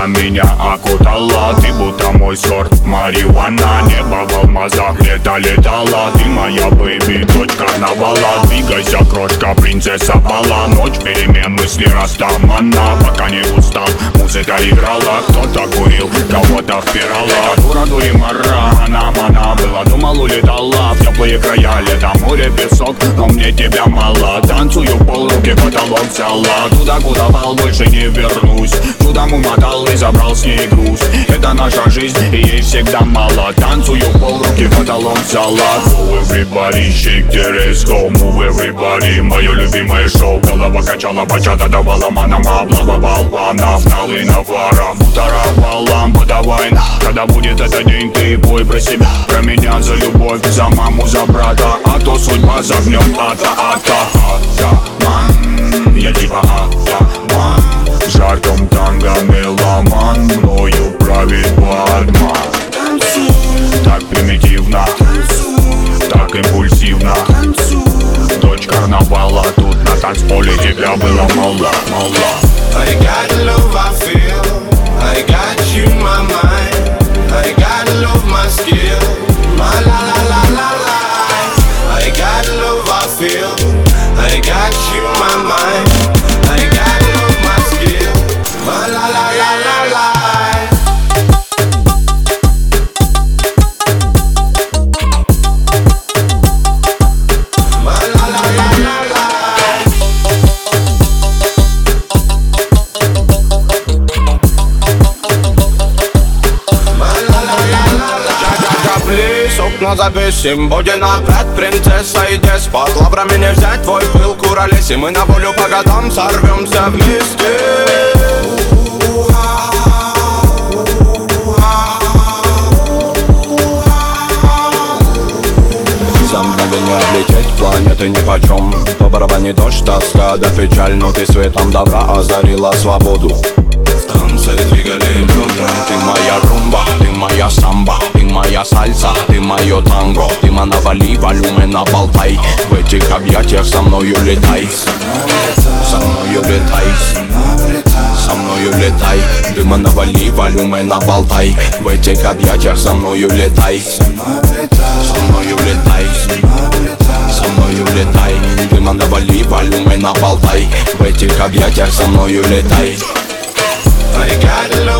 Тело меня окутало Ты будто мой сорт марихуана Небо в алмазах лето летало. Ты моя бэйби, дочь карнавала Двигайся, крошка, принцесса бала Ночь перемен, мысли растамана Пока не устал, музыка играла. Кто-то курил, кого-то впирала. Дура, дури, мара, она, мана Была, думал, улетала в теплые края Лето, море, песок, но мне тебя мало. Танцую полруки, потолок взяла. Туда, куда вал, больше не вернусь. Чудом умотал и забрал с ней груз. Это наша жизнь, и ей всегда мало. Танцую полруки, потолок взяла. Go everybody, shake the ass, go move everybody Мое любимое шоу, голова качала, бачата давала манам Облава болванов, налы навара Мутаровала, подавай на Когда будет этот день, ты бой про себя. Про меня за любовь, за маму, за брата. А то судьба загнет ата, ата, ата Ман, я типа атаман В жарком танго меломан Мною правит бармен Так примитивно, так импульсивно Дочь карнавала, тут на танцполе тебя было мало, мало. I got love Капли, сукно записим Будем опять принцесса и деспот Лаврами не взять твой пыл, куролеси Мы на волю по годам сорвемся вместе. Облететь планеты нипочем По барабане дождь, тоска да печаль. Но ты светом добра озарила свободу. В танце двигали бедра Ты моя румба, моя самба Ты моя сальса, ты мое танго Ты манавали, волюмена болтай В этих объятиях со мною летай. Со мною летай. Со мною летай. Дыма навали, волюмена болтай В этих объятиях со мною летай. Со мною летай. Со мною летай. Дыма навали, волюмена болтай В этих объятиях со мною летай. I got the